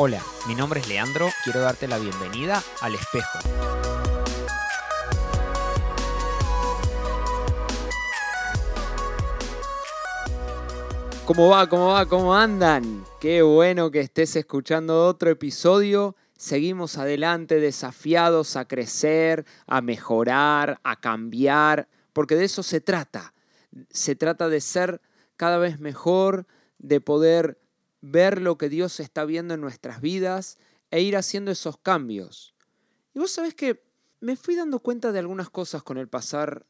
Hola, mi nombre es Leandro, quiero darte la bienvenida al espejo. ¿Cómo va? ¿Cómo va? ¿Cómo andan? Qué bueno que estés escuchando otro episodio. Seguimos adelante desafiados a crecer, a mejorar, a cambiar, porque de eso se trata. Se trata de ser cada vez mejor, de poder ver lo que Dios está viendo en nuestras vidas e ir haciendo esos cambios. Y vos sabés que me fui dando cuenta de algunas cosas con el pasar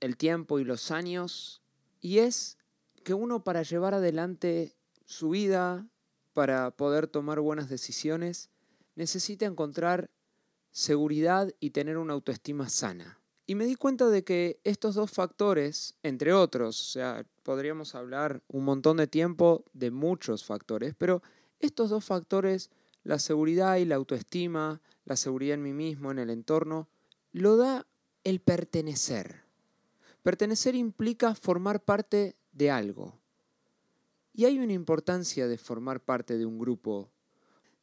el tiempo y los años, y es que uno para llevar adelante su vida, para poder tomar buenas decisiones, necesita encontrar seguridad y tener una autoestima sana. Y me di cuenta de que estos dos factores, entre otros, o sea, podríamos hablar un montón de tiempo de muchos factores, pero estos dos factores, la seguridad y la autoestima, la seguridad en mí mismo, en el entorno, lo da el pertenecer. Pertenecer implica formar parte de algo. Y hay una importancia de formar parte de un grupo.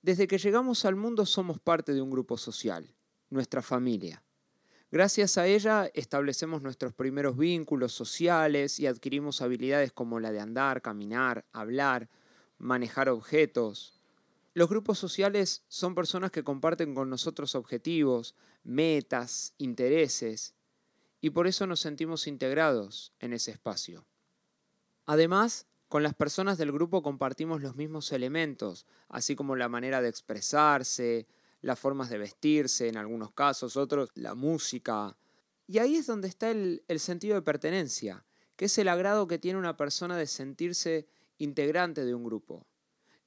Desde que llegamos al mundo somos parte de un grupo social, nuestra familia. Gracias a ella establecemos nuestros primeros vínculos sociales y adquirimos habilidades como la de andar, caminar, hablar, manejar objetos. Los grupos sociales son personas que comparten con nosotros objetivos, metas, intereses, y por eso nos sentimos integrados en ese espacio. Además, con las personas del grupo compartimos los mismos elementos, así como la manera de expresarse, las formas de vestirse en algunos casos, otros la música. Y ahí es donde está el, el sentido de pertenencia, que es el agrado que tiene una persona de sentirse integrante de un grupo.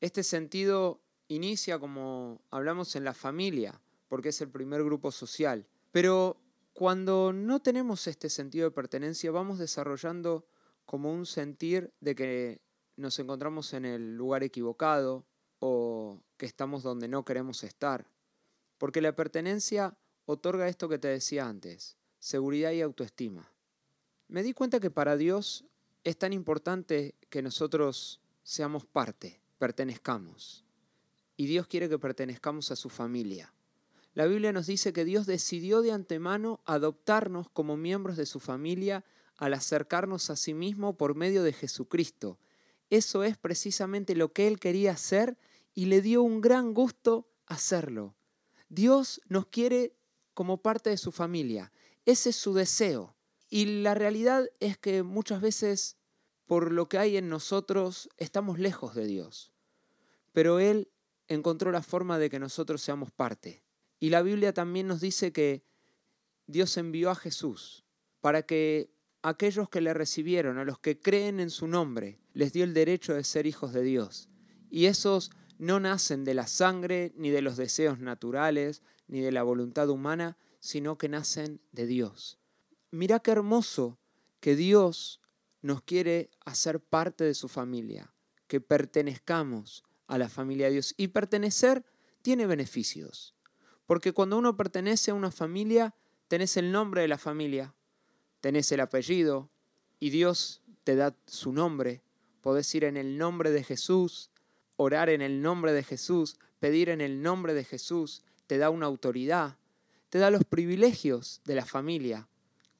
Este sentido inicia, como hablamos, en la familia, porque es el primer grupo social. Pero cuando no tenemos este sentido de pertenencia, vamos desarrollando como un sentir de que nos encontramos en el lugar equivocado o que estamos donde no queremos estar. Porque la pertenencia otorga esto que te decía antes, seguridad y autoestima. Me di cuenta que para Dios es tan importante que nosotros seamos parte, pertenezcamos. Y Dios quiere que pertenezcamos a su familia. La Biblia nos dice que Dios decidió de antemano adoptarnos como miembros de su familia al acercarnos a sí mismo por medio de Jesucristo. Eso es precisamente lo que Él quería hacer y le dio un gran gusto hacerlo. Dios nos quiere como parte de su familia. Ese es su deseo. Y la realidad es que muchas veces, por lo que hay en nosotros, estamos lejos de Dios. Pero Él encontró la forma de que nosotros seamos parte. Y la Biblia también nos dice que Dios envió a Jesús para que aquellos que le recibieron, a los que creen en su nombre, les dio el derecho de ser hijos de Dios. Y esos no nacen de la sangre, ni de los deseos naturales, ni de la voluntad humana, sino que nacen de Dios. Mira qué hermoso que Dios nos quiere hacer parte de su familia, que pertenezcamos a la familia de Dios. Y pertenecer tiene beneficios, porque cuando uno pertenece a una familia, tenés el nombre de la familia, tenés el apellido, y Dios te da su nombre. Podés ir en el nombre de Jesús, orar en el nombre de Jesús, pedir en el nombre de Jesús, te da una autoridad, te da los privilegios de la familia.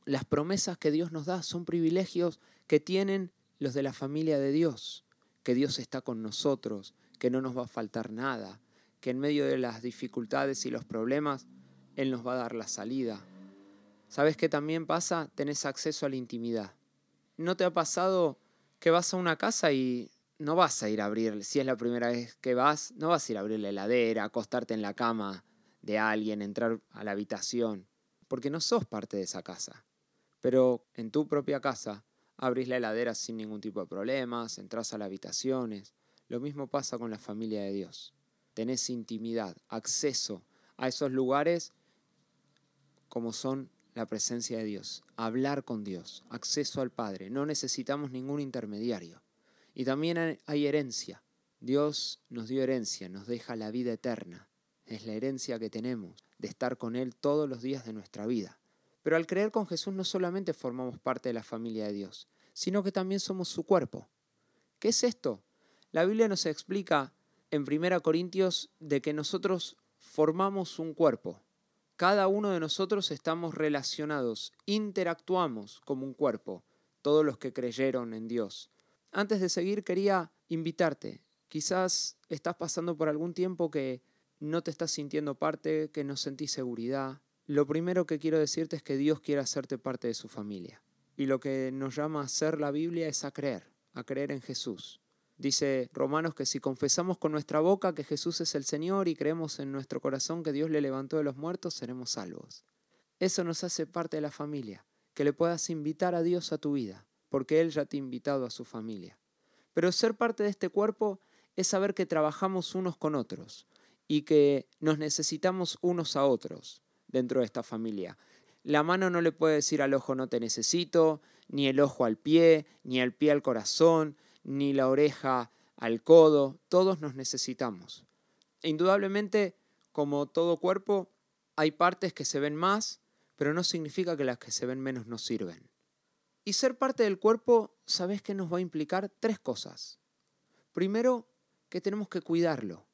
Las promesas que Dios nos da son privilegios que tienen los de la familia de Dios, que Dios está con nosotros, que no nos va a faltar nada, que en medio de las dificultades y los problemas, Él nos va a dar la salida. ¿Sabes qué también pasa? Tenés acceso a la intimidad. ¿No te ha pasado que vas a una casa y no vas a ir a abrir, si es la primera vez que vas, no vas a ir a abrir la heladera, acostarte en la cama de alguien, entrar a la habitación, porque no sos parte de esa casa. Pero en tu propia casa abrís la heladera sin ningún tipo de problemas, entras a las habitaciones. Lo mismo pasa con la familia de Dios. Tenés intimidad, acceso a esos lugares como son la presencia de Dios, hablar con Dios, acceso al Padre. No necesitamos ningún intermediario. Y también hay herencia. Dios nos dio herencia, nos deja la vida eterna. Es la herencia que tenemos de estar con Él todos los días de nuestra vida. Pero al creer con Jesús no solamente formamos parte de la familia de Dios, sino que también somos su cuerpo. ¿Qué es esto? La Biblia nos explica en 1 Corintios de que nosotros formamos un cuerpo. Cada uno de nosotros estamos relacionados, interactuamos como un cuerpo, todos los que creyeron en Dios. Antes de seguir quería invitarte. Quizás estás pasando por algún tiempo que no te estás sintiendo parte, que no sentís seguridad. Lo primero que quiero decirte es que Dios quiere hacerte parte de su familia. Y lo que nos llama a hacer la Biblia es a creer, a creer en Jesús. Dice Romanos que si confesamos con nuestra boca que Jesús es el Señor y creemos en nuestro corazón que Dios le levantó de los muertos, seremos salvos. Eso nos hace parte de la familia, que le puedas invitar a Dios a tu vida, porque Él ya te ha invitado a su familia. Pero ser parte de este cuerpo es saber que trabajamos unos con otros y que nos necesitamos unos a otros dentro de esta familia. La mano no le puede decir al ojo no te necesito, ni el ojo al pie, ni el pie al corazón, ni la oreja al codo, todos nos necesitamos. indudablemente, como todo cuerpo, hay partes que se ven más, pero no significa que las que se ven menos nos sirven. Y ser parte del cuerpo, ¿sabes qué nos va a implicar? Tres cosas. Primero, que tenemos que cuidarlo.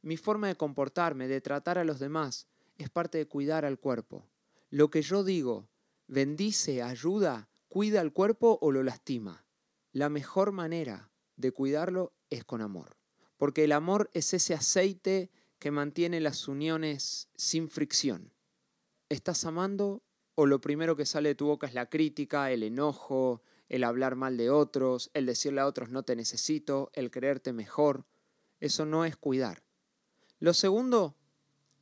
Mi forma de comportarme, de tratar a los demás, es parte de cuidar al cuerpo. Lo que yo digo, bendice, ayuda, cuida al cuerpo o lo lastima la mejor manera de cuidarlo es con amor. Porque el amor es ese aceite que mantiene las uniones sin fricción. ¿Estás amando o lo primero que sale de tu boca es la crítica, el enojo, el hablar mal de otros, el decirle a otros no te necesito, el creerte mejor? Eso no es cuidar. Lo segundo,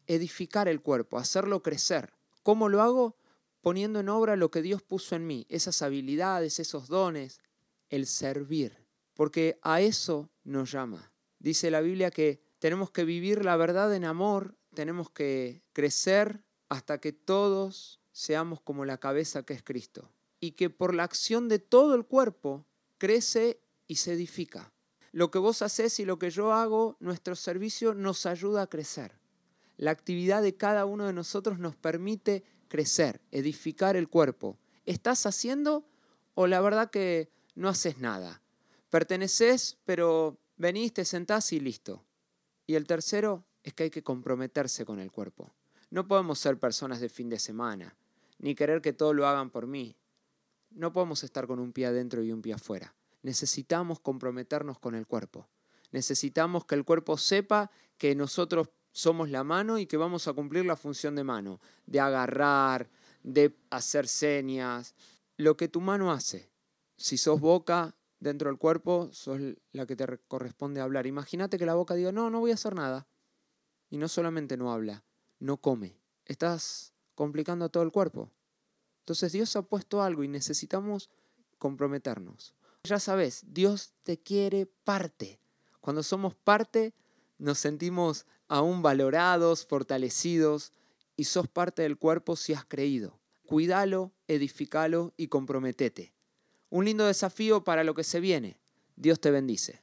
edificar el cuerpo, hacerlo crecer. ¿Cómo lo hago? Poniendo en obra lo que Dios puso en mí, esas habilidades, esos dones, el servir, porque a eso nos llama. Dice la Biblia que tenemos que vivir la verdad en amor, tenemos que crecer hasta que todos seamos como la cabeza que es Cristo, y que por la acción de todo el cuerpo crece y se edifica. Lo que vos haces y lo que yo hago, nuestro servicio nos ayuda a crecer. La actividad de cada uno de nosotros nos permite crecer, edificar el cuerpo. ¿Estás haciendo o la verdad que no haces nada. Perteneces, pero venís, te sentás y listo. Y el tercero es que hay que comprometerse con el cuerpo. No podemos ser personas de fin de semana, ni querer que todo lo hagan por mí. No podemos estar con un pie adentro y un pie afuera. Necesitamos comprometernos con el cuerpo. Necesitamos que el cuerpo sepa que nosotros somos la mano y que vamos a cumplir la función de mano, de agarrar, de hacer señas, lo que tu mano hace si sos boca dentro del cuerpo, sos la que te corresponde hablar. Imagínate que la boca diga, no, no voy a hacer nada. Y no solamente no habla, no come. Estás complicando todo el cuerpo. Entonces Dios ha puesto algo y necesitamos comprometernos. Ya sabes, Dios te quiere parte. Cuando somos parte, nos sentimos aún valorados, fortalecidos y sos parte del cuerpo si has creído. Cuídalo, edificalo y comprometete un lindo desafío para lo que se viene. Dios te bendice.